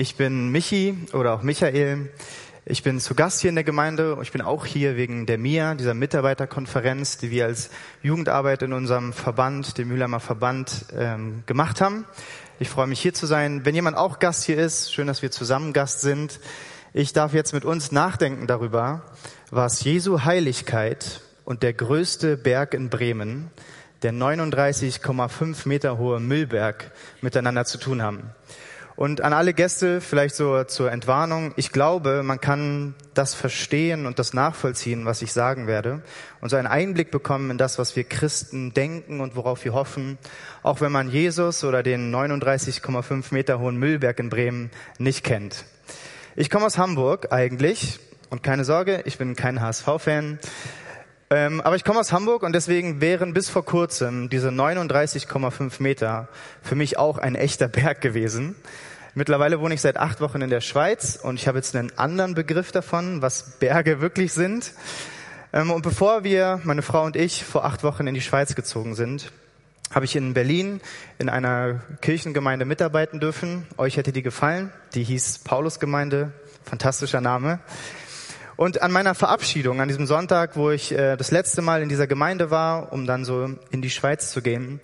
Ich bin Michi oder auch Michael. Ich bin zu Gast hier in der Gemeinde. Ich bin auch hier wegen der MIA, dieser Mitarbeiterkonferenz, die wir als Jugendarbeit in unserem Verband, dem Mühlheimer Verband, ähm, gemacht haben. Ich freue mich hier zu sein. Wenn jemand auch Gast hier ist, schön, dass wir zusammen Gast sind. Ich darf jetzt mit uns nachdenken darüber, was Jesu Heiligkeit und der größte Berg in Bremen, der 39,5 Meter hohe Müllberg, miteinander zu tun haben. Und an alle Gäste vielleicht so zur Entwarnung. Ich glaube, man kann das verstehen und das nachvollziehen, was ich sagen werde und so einen Einblick bekommen in das, was wir Christen denken und worauf wir hoffen, auch wenn man Jesus oder den 39,5 Meter hohen Müllberg in Bremen nicht kennt. Ich komme aus Hamburg eigentlich und keine Sorge, ich bin kein HSV-Fan. Ähm, aber ich komme aus Hamburg und deswegen wären bis vor kurzem diese 39,5 Meter für mich auch ein echter Berg gewesen. Mittlerweile wohne ich seit acht Wochen in der Schweiz und ich habe jetzt einen anderen Begriff davon, was Berge wirklich sind. Ähm, und bevor wir, meine Frau und ich, vor acht Wochen in die Schweiz gezogen sind, habe ich in Berlin in einer Kirchengemeinde mitarbeiten dürfen. Euch hätte die gefallen. Die hieß Paulusgemeinde. Fantastischer Name. Und an meiner Verabschiedung, an diesem Sonntag, wo ich äh, das letzte Mal in dieser Gemeinde war, um dann so in die Schweiz zu gehen,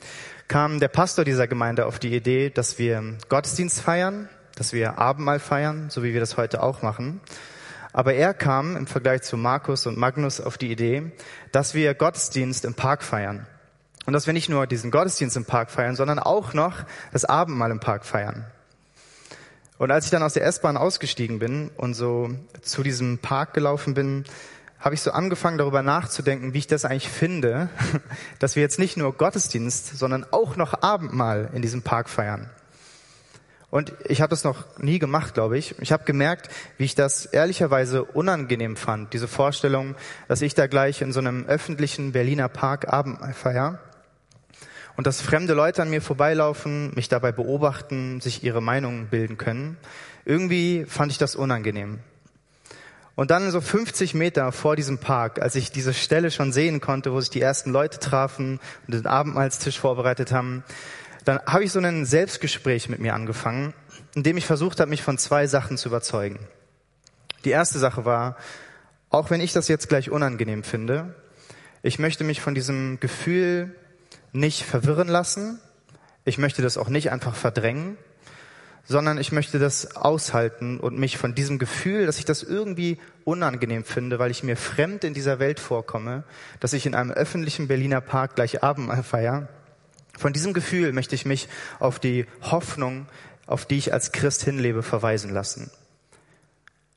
kam der Pastor dieser Gemeinde auf die Idee, dass wir Gottesdienst feiern, dass wir Abendmahl feiern, so wie wir das heute auch machen. Aber er kam im Vergleich zu Markus und Magnus auf die Idee, dass wir Gottesdienst im Park feiern. Und dass wir nicht nur diesen Gottesdienst im Park feiern, sondern auch noch das Abendmahl im Park feiern. Und als ich dann aus der S-Bahn ausgestiegen bin und so zu diesem Park gelaufen bin, habe ich so angefangen darüber nachzudenken, wie ich das eigentlich finde, dass wir jetzt nicht nur Gottesdienst, sondern auch noch Abendmahl in diesem Park feiern. Und ich habe das noch nie gemacht, glaube ich. Ich habe gemerkt, wie ich das ehrlicherweise unangenehm fand, diese Vorstellung, dass ich da gleich in so einem öffentlichen Berliner Park Abendmahl feier und dass fremde Leute an mir vorbeilaufen, mich dabei beobachten, sich ihre Meinung bilden können. Irgendwie fand ich das unangenehm. Und dann so 50 Meter vor diesem Park, als ich diese Stelle schon sehen konnte, wo sich die ersten Leute trafen und den Abendmahlstisch vorbereitet haben, dann habe ich so ein Selbstgespräch mit mir angefangen, in dem ich versucht habe, mich von zwei Sachen zu überzeugen. Die erste Sache war, auch wenn ich das jetzt gleich unangenehm finde, ich möchte mich von diesem Gefühl nicht verwirren lassen. Ich möchte das auch nicht einfach verdrängen, sondern ich möchte das aushalten und mich von diesem Gefühl, dass ich das irgendwie unangenehm finde, weil ich mir fremd in dieser Welt vorkomme, dass ich in einem öffentlichen Berliner Park gleich Abendmahl feier, von diesem Gefühl möchte ich mich auf die Hoffnung, auf die ich als Christ hinlebe, verweisen lassen.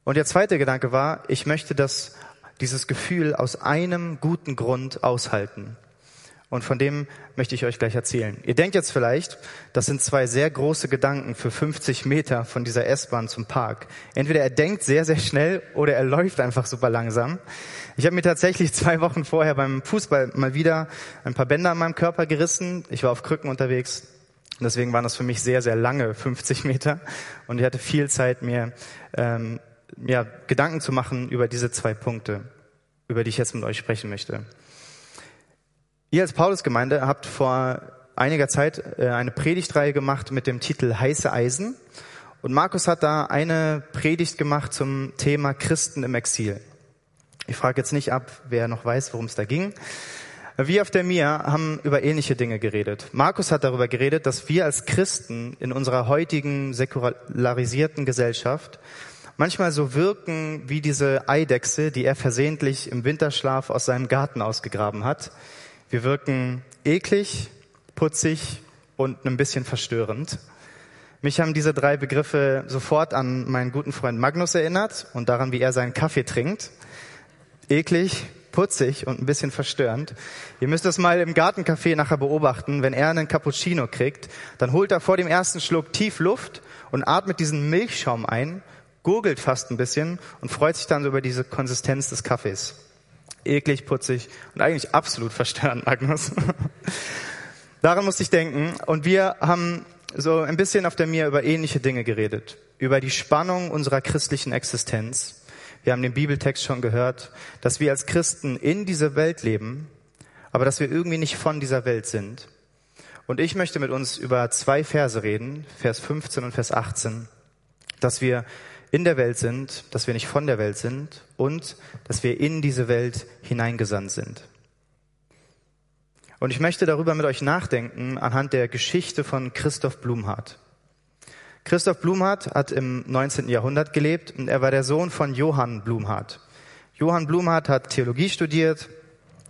Und der zweite Gedanke war, ich möchte das, dieses Gefühl aus einem guten Grund aushalten. Und von dem möchte ich euch gleich erzählen. Ihr denkt jetzt vielleicht, das sind zwei sehr große Gedanken für 50 Meter von dieser S-Bahn zum Park. Entweder er denkt sehr, sehr schnell oder er läuft einfach super langsam. Ich habe mir tatsächlich zwei Wochen vorher beim Fußball mal wieder ein paar Bänder an meinem Körper gerissen. Ich war auf Krücken unterwegs. Deswegen waren das für mich sehr, sehr lange 50 Meter. Und ich hatte viel Zeit, mir ähm, ja, Gedanken zu machen über diese zwei Punkte, über die ich jetzt mit euch sprechen möchte. Ihr als Paulusgemeinde habt vor einiger Zeit äh, eine Predigtreihe gemacht mit dem Titel Heiße Eisen. Und Markus hat da eine Predigt gemacht zum Thema Christen im Exil. Ich frage jetzt nicht ab, wer noch weiß, worum es da ging. Wir auf der MIA haben über ähnliche Dinge geredet. Markus hat darüber geredet, dass wir als Christen in unserer heutigen säkularisierten Gesellschaft manchmal so wirken wie diese Eidechse, die er versehentlich im Winterschlaf aus seinem Garten ausgegraben hat wir wirken eklig, putzig und ein bisschen verstörend. Mich haben diese drei Begriffe sofort an meinen guten Freund Magnus erinnert und daran, wie er seinen Kaffee trinkt. Eklig, putzig und ein bisschen verstörend. Ihr müsst das mal im Gartencafé nachher beobachten. Wenn er einen Cappuccino kriegt, dann holt er vor dem ersten Schluck tief Luft und atmet diesen Milchschaum ein, gurgelt fast ein bisschen und freut sich dann über diese Konsistenz des Kaffees eklig, putzig und eigentlich absolut verstörend, Magnus. Daran musste ich denken. Und wir haben so ein bisschen auf der Mir über ähnliche Dinge geredet. Über die Spannung unserer christlichen Existenz. Wir haben den Bibeltext schon gehört, dass wir als Christen in dieser Welt leben, aber dass wir irgendwie nicht von dieser Welt sind. Und ich möchte mit uns über zwei Verse reden, Vers 15 und Vers 18. dass wir in der Welt sind, dass wir nicht von der Welt sind und dass wir in diese Welt hineingesandt sind. Und ich möchte darüber mit euch nachdenken anhand der Geschichte von Christoph Blumhardt. Christoph Blumhardt hat im 19. Jahrhundert gelebt und er war der Sohn von Johann Blumhardt. Johann Blumhardt hat Theologie studiert,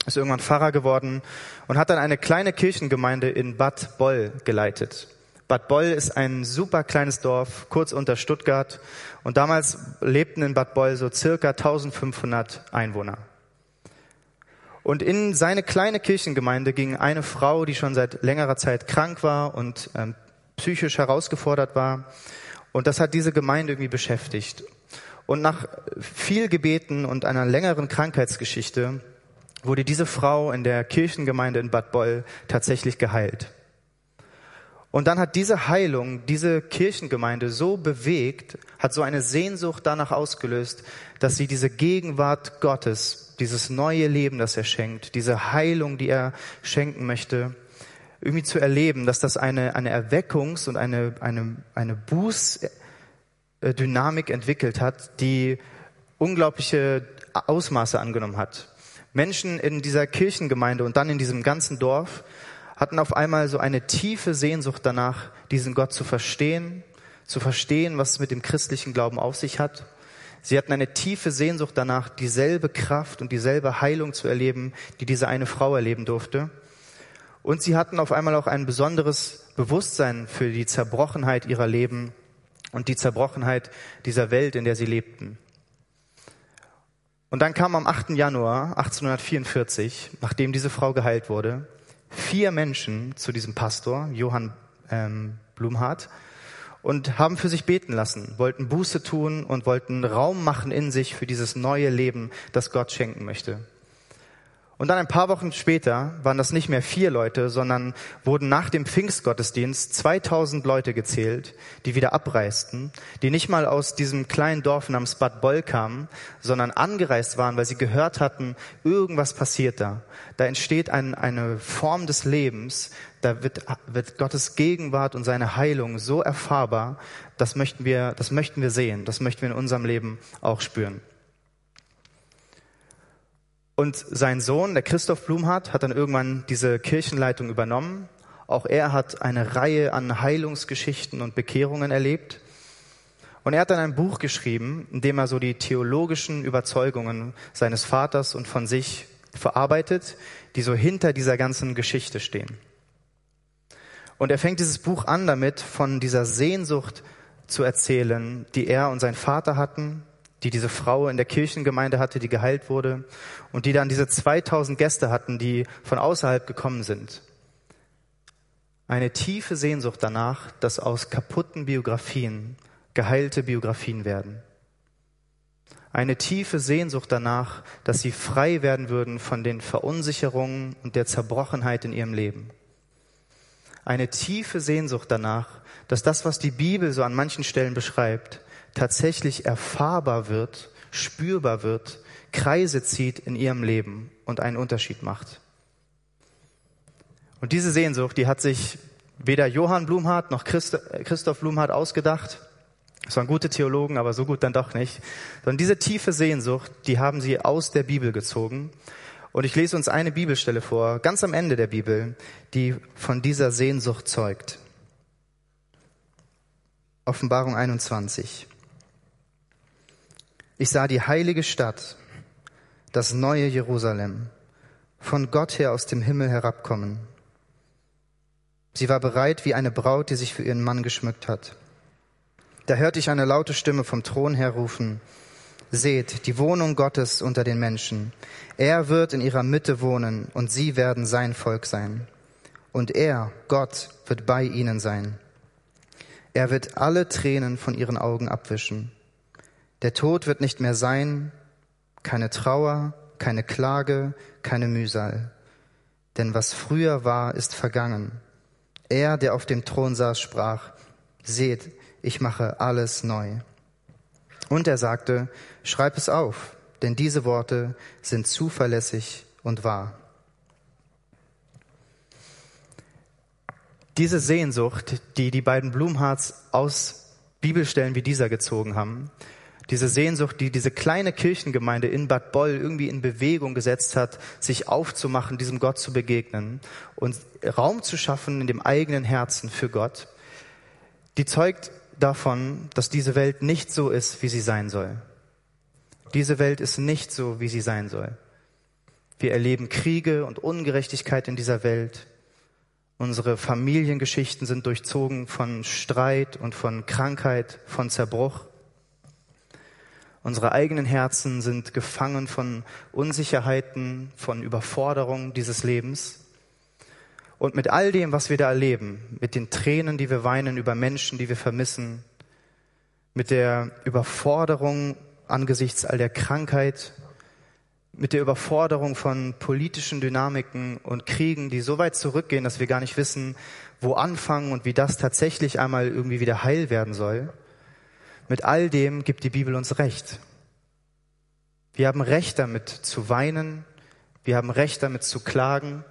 ist irgendwann Pfarrer geworden und hat dann eine kleine Kirchengemeinde in Bad Boll geleitet. Bad Boll ist ein super kleines Dorf, kurz unter Stuttgart. Und damals lebten in Bad Boll so circa 1500 Einwohner. Und in seine kleine Kirchengemeinde ging eine Frau, die schon seit längerer Zeit krank war und ähm, psychisch herausgefordert war. Und das hat diese Gemeinde irgendwie beschäftigt. Und nach viel Gebeten und einer längeren Krankheitsgeschichte wurde diese Frau in der Kirchengemeinde in Bad Boll tatsächlich geheilt. Und dann hat diese Heilung, diese Kirchengemeinde so bewegt, hat so eine Sehnsucht danach ausgelöst, dass sie diese Gegenwart Gottes, dieses neue Leben, das er schenkt, diese Heilung, die er schenken möchte, irgendwie zu erleben, dass das eine, eine Erweckungs- und eine, eine, eine Bußdynamik entwickelt hat, die unglaubliche Ausmaße angenommen hat. Menschen in dieser Kirchengemeinde und dann in diesem ganzen Dorf hatten auf einmal so eine tiefe Sehnsucht danach, diesen Gott zu verstehen, zu verstehen, was es mit dem christlichen Glauben auf sich hat. Sie hatten eine tiefe Sehnsucht danach, dieselbe Kraft und dieselbe Heilung zu erleben, die diese eine Frau erleben durfte. Und sie hatten auf einmal auch ein besonderes Bewusstsein für die Zerbrochenheit ihrer Leben und die Zerbrochenheit dieser Welt, in der sie lebten. Und dann kam am 8. Januar 1844, nachdem diese Frau geheilt wurde, vier Menschen zu diesem Pastor, Johann ähm, Blumhardt, und haben für sich beten lassen, wollten Buße tun und wollten Raum machen in sich für dieses neue Leben, das Gott schenken möchte. Und dann ein paar Wochen später waren das nicht mehr vier Leute, sondern wurden nach dem Pfingstgottesdienst 2000 Leute gezählt, die wieder abreisten, die nicht mal aus diesem kleinen Dorf namens Bad Boll kamen, sondern angereist waren, weil sie gehört hatten, irgendwas passiert da. Da entsteht ein, eine Form des Lebens, da wird, wird Gottes Gegenwart und seine Heilung so erfahrbar, das möchten wir, das möchten wir sehen, das möchten wir in unserem Leben auch spüren. Und sein Sohn, der Christoph Blumhardt, hat dann irgendwann diese Kirchenleitung übernommen. Auch er hat eine Reihe an Heilungsgeschichten und Bekehrungen erlebt. Und er hat dann ein Buch geschrieben, in dem er so die theologischen Überzeugungen seines Vaters und von sich verarbeitet, die so hinter dieser ganzen Geschichte stehen. Und er fängt dieses Buch an damit, von dieser Sehnsucht zu erzählen, die er und sein Vater hatten, die diese Frau in der Kirchengemeinde hatte, die geheilt wurde und die dann diese 2000 Gäste hatten, die von außerhalb gekommen sind. Eine tiefe Sehnsucht danach, dass aus kaputten Biografien geheilte Biografien werden. Eine tiefe Sehnsucht danach, dass sie frei werden würden von den Verunsicherungen und der Zerbrochenheit in ihrem Leben. Eine tiefe Sehnsucht danach, dass das, was die Bibel so an manchen Stellen beschreibt, tatsächlich erfahrbar wird, spürbar wird, Kreise zieht in ihrem Leben und einen Unterschied macht. Und diese Sehnsucht, die hat sich weder Johann Blumhardt noch Christoph Blumhardt ausgedacht. Es waren gute Theologen, aber so gut dann doch nicht. Sondern diese tiefe Sehnsucht, die haben sie aus der Bibel gezogen. Und ich lese uns eine Bibelstelle vor, ganz am Ende der Bibel, die von dieser Sehnsucht zeugt. Offenbarung 21. Ich sah die heilige Stadt, das neue Jerusalem, von Gott her aus dem Himmel herabkommen. Sie war bereit wie eine Braut, die sich für ihren Mann geschmückt hat. Da hörte ich eine laute Stimme vom Thron her rufen, Seht, die Wohnung Gottes unter den Menschen. Er wird in ihrer Mitte wohnen und sie werden sein Volk sein. Und er, Gott, wird bei ihnen sein. Er wird alle Tränen von ihren Augen abwischen. Der Tod wird nicht mehr sein, keine Trauer, keine Klage, keine Mühsal. Denn was früher war, ist vergangen. Er, der auf dem Thron saß, sprach, seht, ich mache alles neu. Und er sagte, schreib es auf, denn diese Worte sind zuverlässig und wahr. Diese Sehnsucht, die die beiden Blumhards aus Bibelstellen wie dieser gezogen haben. Diese Sehnsucht, die diese kleine Kirchengemeinde in Bad Boll irgendwie in Bewegung gesetzt hat, sich aufzumachen, diesem Gott zu begegnen und Raum zu schaffen in dem eigenen Herzen für Gott, die zeugt davon, dass diese Welt nicht so ist, wie sie sein soll. Diese Welt ist nicht so, wie sie sein soll. Wir erleben Kriege und Ungerechtigkeit in dieser Welt. Unsere Familiengeschichten sind durchzogen von Streit und von Krankheit, von Zerbruch. Unsere eigenen Herzen sind gefangen von Unsicherheiten, von Überforderung dieses Lebens. Und mit all dem, was wir da erleben, mit den Tränen, die wir weinen über Menschen, die wir vermissen, mit der Überforderung angesichts all der Krankheit, mit der Überforderung von politischen Dynamiken und Kriegen, die so weit zurückgehen, dass wir gar nicht wissen, wo anfangen und wie das tatsächlich einmal irgendwie wieder heil werden soll. Mit all dem gibt die Bibel uns Recht. Wir haben Recht damit zu weinen, wir haben Recht damit zu klagen,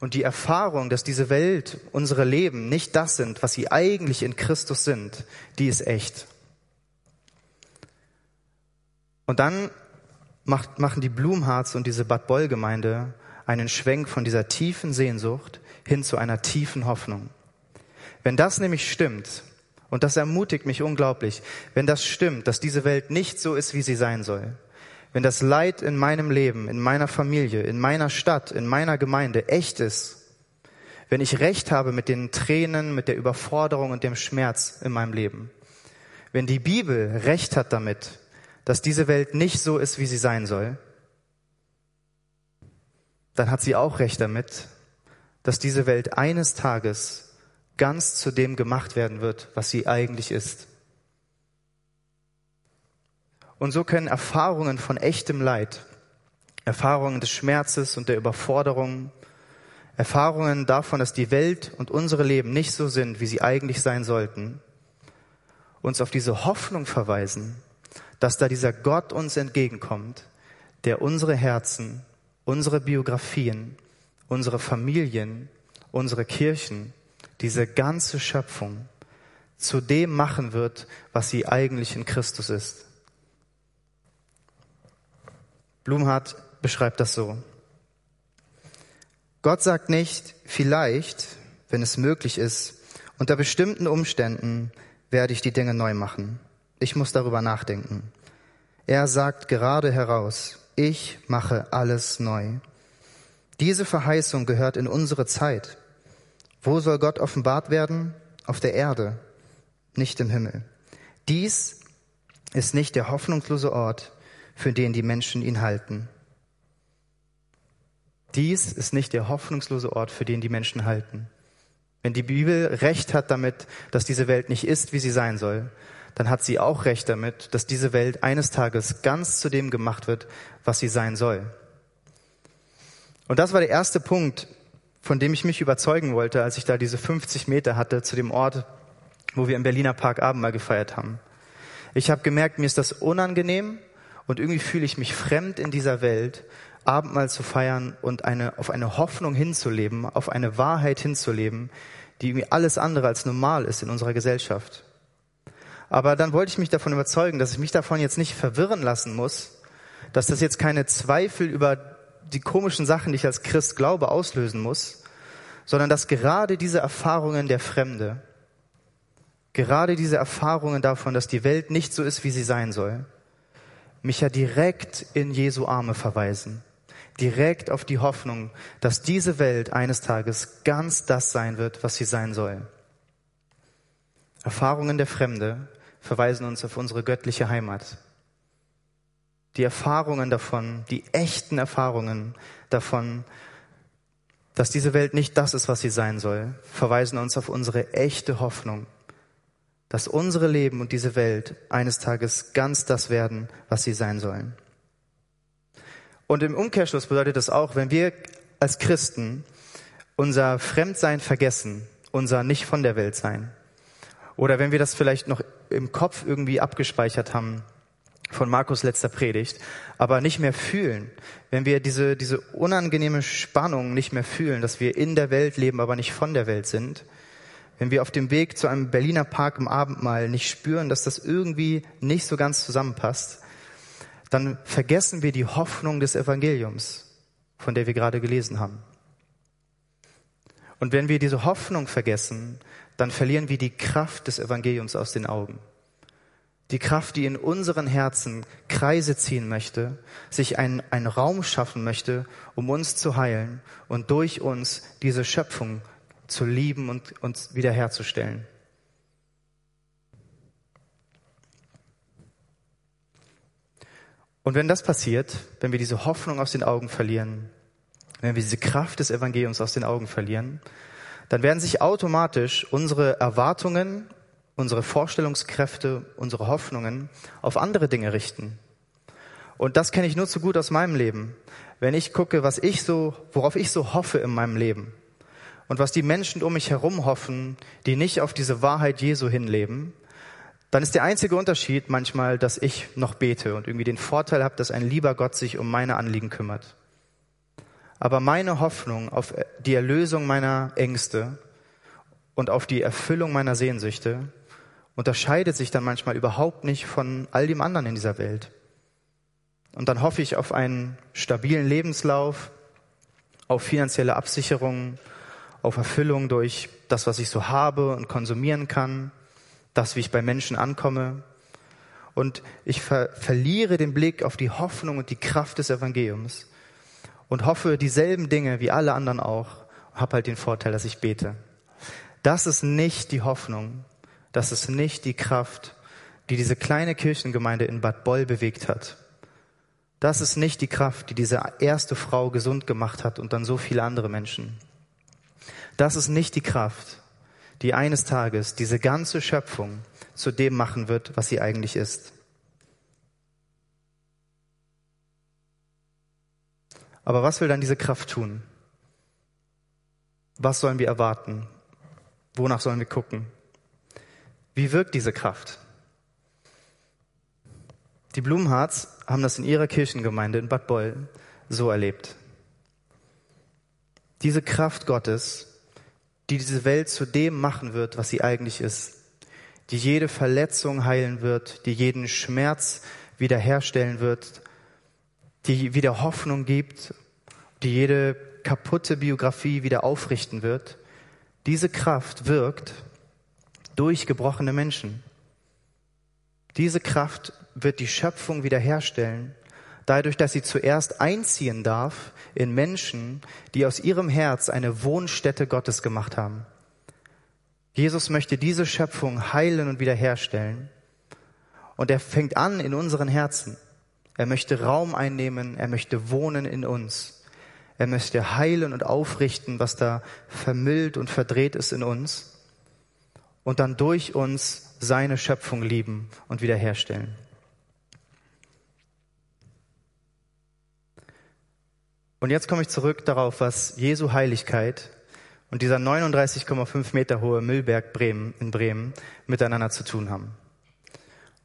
und die Erfahrung, dass diese Welt, unsere Leben nicht das sind, was sie eigentlich in Christus sind, die ist echt. Und dann macht, machen die Blumharz und diese Bad Boll Gemeinde einen Schwenk von dieser tiefen Sehnsucht hin zu einer tiefen Hoffnung. Wenn das nämlich stimmt, und das ermutigt mich unglaublich, wenn das stimmt, dass diese Welt nicht so ist, wie sie sein soll, wenn das Leid in meinem Leben, in meiner Familie, in meiner Stadt, in meiner Gemeinde echt ist, wenn ich recht habe mit den Tränen, mit der Überforderung und dem Schmerz in meinem Leben, wenn die Bibel recht hat damit, dass diese Welt nicht so ist, wie sie sein soll, dann hat sie auch recht damit, dass diese Welt eines Tages ganz zu dem gemacht werden wird, was sie eigentlich ist. Und so können Erfahrungen von echtem Leid, Erfahrungen des Schmerzes und der Überforderung, Erfahrungen davon, dass die Welt und unsere Leben nicht so sind, wie sie eigentlich sein sollten, uns auf diese Hoffnung verweisen, dass da dieser Gott uns entgegenkommt, der unsere Herzen, unsere Biografien, unsere Familien, unsere Kirchen, diese ganze Schöpfung zu dem machen wird, was sie eigentlich in Christus ist. Blumhardt beschreibt das so. Gott sagt nicht, vielleicht, wenn es möglich ist, unter bestimmten Umständen werde ich die Dinge neu machen. Ich muss darüber nachdenken. Er sagt gerade heraus, ich mache alles neu. Diese Verheißung gehört in unsere Zeit. Wo soll Gott offenbart werden? Auf der Erde, nicht im Himmel. Dies ist nicht der hoffnungslose Ort, für den die Menschen ihn halten. Dies ist nicht der hoffnungslose Ort, für den die Menschen halten. Wenn die Bibel recht hat damit, dass diese Welt nicht ist, wie sie sein soll, dann hat sie auch recht damit, dass diese Welt eines Tages ganz zu dem gemacht wird, was sie sein soll. Und das war der erste Punkt, von dem ich mich überzeugen wollte, als ich da diese 50 Meter hatte zu dem Ort, wo wir im Berliner Park Abendmahl gefeiert haben. Ich habe gemerkt, mir ist das unangenehm, und irgendwie fühle ich mich fremd in dieser Welt, Abendmahl zu feiern und eine, auf eine Hoffnung hinzuleben, auf eine Wahrheit hinzuleben, die irgendwie alles andere als normal ist in unserer Gesellschaft. Aber dann wollte ich mich davon überzeugen, dass ich mich davon jetzt nicht verwirren lassen muss, dass das jetzt keine Zweifel über die komischen Sachen, die ich als Christ glaube, auslösen muss, sondern dass gerade diese Erfahrungen der Fremde, gerade diese Erfahrungen davon, dass die Welt nicht so ist, wie sie sein soll, mich ja direkt in Jesu Arme verweisen. Direkt auf die Hoffnung, dass diese Welt eines Tages ganz das sein wird, was sie sein soll. Erfahrungen der Fremde verweisen uns auf unsere göttliche Heimat. Die Erfahrungen davon, die echten Erfahrungen davon, dass diese Welt nicht das ist, was sie sein soll, verweisen uns auf unsere echte Hoffnung, dass unsere Leben und diese Welt eines Tages ganz das werden, was sie sein sollen. Und im Umkehrschluss bedeutet das auch, wenn wir als Christen unser Fremdsein vergessen, unser nicht von der Welt sein, oder wenn wir das vielleicht noch im Kopf irgendwie abgespeichert haben von Markus letzter Predigt, aber nicht mehr fühlen, wenn wir diese, diese unangenehme Spannung nicht mehr fühlen, dass wir in der Welt leben, aber nicht von der Welt sind, wenn wir auf dem Weg zu einem Berliner Park im Abendmahl nicht spüren, dass das irgendwie nicht so ganz zusammenpasst, dann vergessen wir die Hoffnung des Evangeliums, von der wir gerade gelesen haben. Und wenn wir diese Hoffnung vergessen, dann verlieren wir die Kraft des Evangeliums aus den Augen. Die Kraft, die in unseren Herzen Kreise ziehen möchte, sich einen, Raum schaffen möchte, um uns zu heilen und durch uns diese Schöpfung zu lieben und uns wiederherzustellen. Und wenn das passiert, wenn wir diese Hoffnung aus den Augen verlieren, wenn wir diese Kraft des Evangeliums aus den Augen verlieren, dann werden sich automatisch unsere Erwartungen, unsere Vorstellungskräfte, unsere Hoffnungen auf andere Dinge richten. Und das kenne ich nur zu gut aus meinem Leben. Wenn ich gucke, was ich so, worauf ich so hoffe in meinem Leben und was die Menschen um mich herum hoffen, die nicht auf diese Wahrheit Jesu hinleben, dann ist der einzige Unterschied manchmal, dass ich noch bete und irgendwie den Vorteil habe, dass ein lieber Gott sich um meine Anliegen kümmert. Aber meine Hoffnung auf die Erlösung meiner Ängste und auf die Erfüllung meiner Sehnsüchte unterscheidet sich dann manchmal überhaupt nicht von all dem anderen in dieser Welt. Und dann hoffe ich auf einen stabilen Lebenslauf, auf finanzielle Absicherung, auf Erfüllung durch das, was ich so habe und konsumieren kann, das, wie ich bei Menschen ankomme. Und ich ver verliere den Blick auf die Hoffnung und die Kraft des Evangeliums und hoffe dieselben Dinge wie alle anderen auch, habe halt den Vorteil, dass ich bete. Das ist nicht die Hoffnung, das ist nicht die Kraft, die diese kleine Kirchengemeinde in Bad Boll bewegt hat. Das ist nicht die Kraft, die diese erste Frau gesund gemacht hat und dann so viele andere Menschen. Das ist nicht die Kraft, die eines Tages diese ganze Schöpfung zu dem machen wird, was sie eigentlich ist. Aber was will dann diese Kraft tun? Was sollen wir erwarten? Wonach sollen wir gucken? Wie wirkt diese Kraft? Die Blumenharz haben das in ihrer Kirchengemeinde in Bad Boll so erlebt. Diese Kraft Gottes, die diese Welt zu dem machen wird, was sie eigentlich ist, die jede Verletzung heilen wird, die jeden Schmerz wiederherstellen wird, die wieder Hoffnung gibt, die jede kaputte Biografie wieder aufrichten wird. Diese Kraft wirkt durch gebrochene Menschen. Diese Kraft wird die Schöpfung wiederherstellen, dadurch, dass sie zuerst einziehen darf in Menschen, die aus ihrem Herz eine Wohnstätte Gottes gemacht haben. Jesus möchte diese Schöpfung heilen und wiederherstellen. Und er fängt an in unseren Herzen. Er möchte Raum einnehmen, er möchte wohnen in uns. Er möchte heilen und aufrichten, was da vermüllt und verdreht ist in uns. Und dann durch uns seine Schöpfung lieben und wiederherstellen. Und jetzt komme ich zurück darauf, was Jesu Heiligkeit und dieser 39,5 Meter hohe Müllberg Bremen in Bremen miteinander zu tun haben.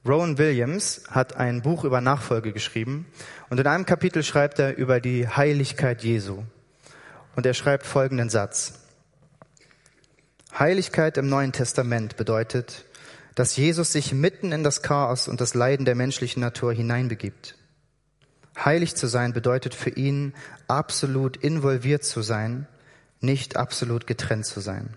Rowan Williams hat ein Buch über Nachfolge geschrieben und in einem Kapitel schreibt er über die Heiligkeit Jesu. Und er schreibt folgenden Satz. Heiligkeit im Neuen Testament bedeutet, dass Jesus sich mitten in das Chaos und das Leiden der menschlichen Natur hineinbegibt. Heilig zu sein bedeutet für ihn, absolut involviert zu sein, nicht absolut getrennt zu sein.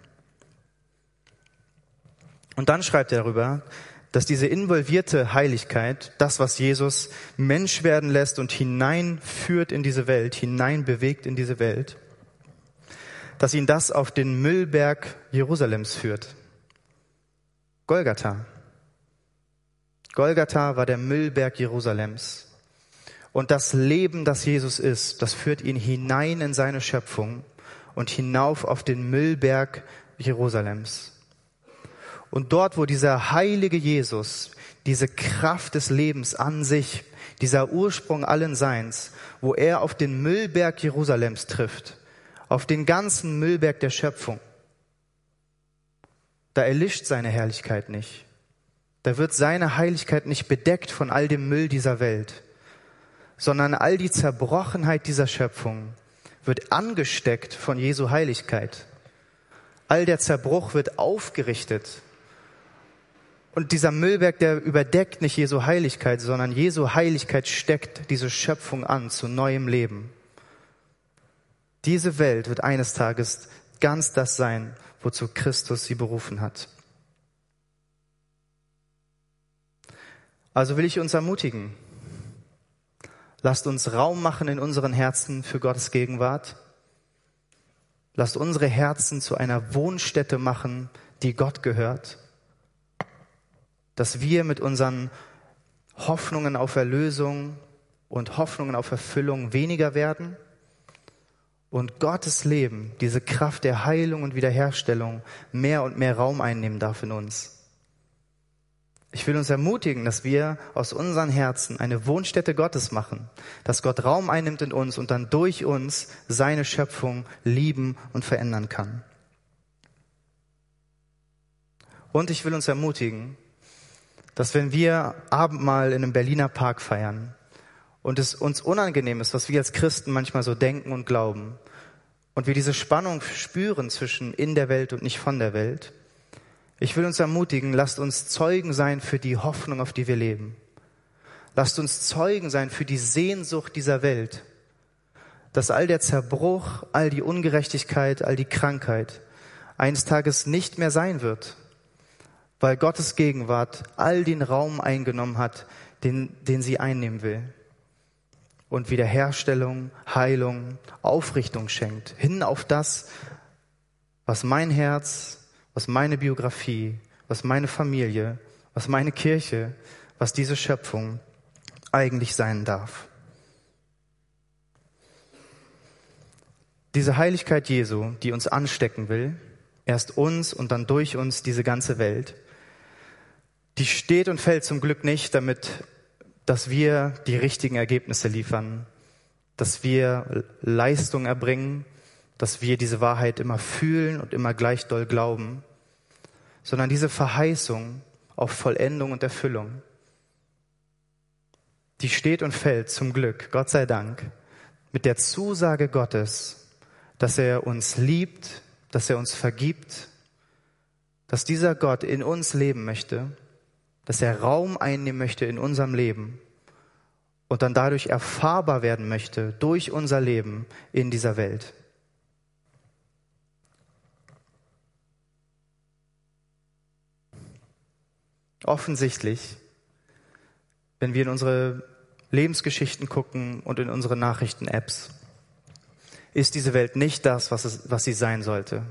Und dann schreibt er darüber, dass diese involvierte Heiligkeit, das, was Jesus Mensch werden lässt und hineinführt in diese Welt, hineinbewegt in diese Welt, dass ihn das auf den Müllberg Jerusalems führt. Golgatha. Golgatha war der Müllberg Jerusalems. Und das Leben, das Jesus ist, das führt ihn hinein in seine Schöpfung und hinauf auf den Müllberg Jerusalems. Und dort, wo dieser heilige Jesus, diese Kraft des Lebens an sich, dieser Ursprung allen Seins, wo er auf den Müllberg Jerusalems trifft, auf den ganzen Müllberg der Schöpfung, da erlischt seine Herrlichkeit nicht. Da wird seine Heiligkeit nicht bedeckt von all dem Müll dieser Welt sondern all die Zerbrochenheit dieser Schöpfung wird angesteckt von Jesu Heiligkeit. All der Zerbruch wird aufgerichtet. Und dieser Müllberg, der überdeckt nicht Jesu Heiligkeit, sondern Jesu Heiligkeit steckt diese Schöpfung an zu neuem Leben. Diese Welt wird eines Tages ganz das sein, wozu Christus sie berufen hat. Also will ich uns ermutigen. Lasst uns Raum machen in unseren Herzen für Gottes Gegenwart. Lasst unsere Herzen zu einer Wohnstätte machen, die Gott gehört. Dass wir mit unseren Hoffnungen auf Erlösung und Hoffnungen auf Erfüllung weniger werden und Gottes Leben, diese Kraft der Heilung und Wiederherstellung mehr und mehr Raum einnehmen darf in uns. Ich will uns ermutigen, dass wir aus unseren Herzen eine Wohnstätte Gottes machen, dass Gott Raum einnimmt in uns und dann durch uns seine Schöpfung lieben und verändern kann. Und ich will uns ermutigen, dass wenn wir Abendmahl in einem Berliner Park feiern, und es uns unangenehm ist, was wir als Christen manchmal so denken und glauben, und wir diese Spannung spüren zwischen in der Welt und nicht von der Welt, ich will uns ermutigen, lasst uns Zeugen sein für die Hoffnung, auf die wir leben. Lasst uns Zeugen sein für die Sehnsucht dieser Welt, dass all der Zerbruch, all die Ungerechtigkeit, all die Krankheit eines Tages nicht mehr sein wird, weil Gottes Gegenwart all den Raum eingenommen hat, den, den sie einnehmen will und Wiederherstellung, Heilung, Aufrichtung schenkt. Hin auf das, was mein Herz, was meine Biografie, was meine Familie, was meine Kirche, was diese Schöpfung eigentlich sein darf. Diese Heiligkeit Jesu, die uns anstecken will, erst uns und dann durch uns diese ganze Welt, die steht und fällt zum Glück nicht damit dass wir die richtigen Ergebnisse liefern, dass wir Leistung erbringen, dass wir diese Wahrheit immer fühlen und immer gleich doll glauben, sondern diese Verheißung auf Vollendung und Erfüllung, die steht und fällt zum Glück, Gott sei Dank, mit der Zusage Gottes, dass er uns liebt, dass er uns vergibt, dass dieser Gott in uns leben möchte dass er Raum einnehmen möchte in unserem Leben und dann dadurch erfahrbar werden möchte durch unser Leben in dieser Welt. Offensichtlich, wenn wir in unsere Lebensgeschichten gucken und in unsere Nachrichten-Apps, ist diese Welt nicht das, was, es, was sie sein sollte.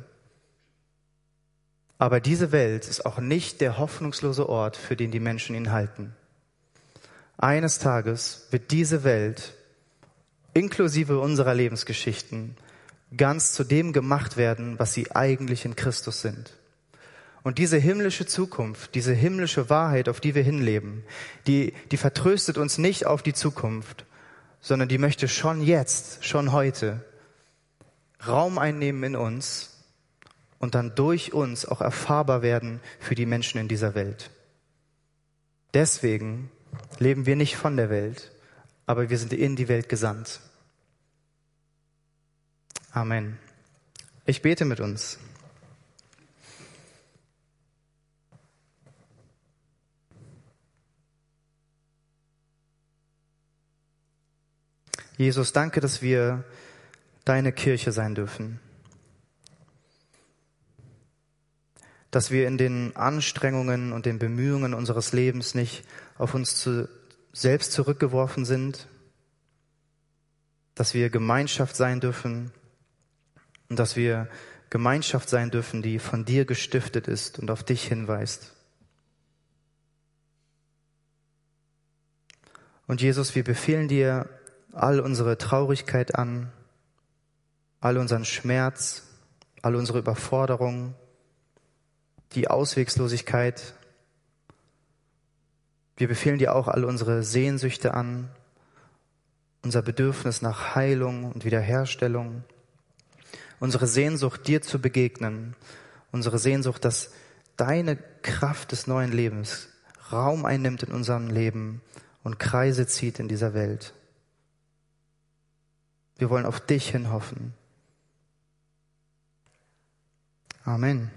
Aber diese Welt ist auch nicht der hoffnungslose Ort, für den die Menschen ihn halten. Eines Tages wird diese Welt, inklusive unserer Lebensgeschichten, ganz zu dem gemacht werden, was sie eigentlich in Christus sind. Und diese himmlische Zukunft, diese himmlische Wahrheit, auf die wir hinleben, die, die vertröstet uns nicht auf die Zukunft, sondern die möchte schon jetzt, schon heute Raum einnehmen in uns und dann durch uns auch erfahrbar werden für die Menschen in dieser Welt. Deswegen leben wir nicht von der Welt, aber wir sind in die Welt gesandt. Amen. Ich bete mit uns. Jesus, danke, dass wir deine Kirche sein dürfen. Dass wir in den Anstrengungen und den Bemühungen unseres Lebens nicht auf uns zu, selbst zurückgeworfen sind, dass wir Gemeinschaft sein dürfen und dass wir Gemeinschaft sein dürfen, die von dir gestiftet ist und auf dich hinweist. Und Jesus, wir befehlen dir all unsere Traurigkeit an, all unseren Schmerz, all unsere Überforderung, die Auswegslosigkeit. Wir befehlen dir auch all unsere Sehnsüchte an, unser Bedürfnis nach Heilung und Wiederherstellung, unsere Sehnsucht, dir zu begegnen, unsere Sehnsucht, dass deine Kraft des neuen Lebens Raum einnimmt in unserem Leben und Kreise zieht in dieser Welt. Wir wollen auf dich hin hoffen. Amen.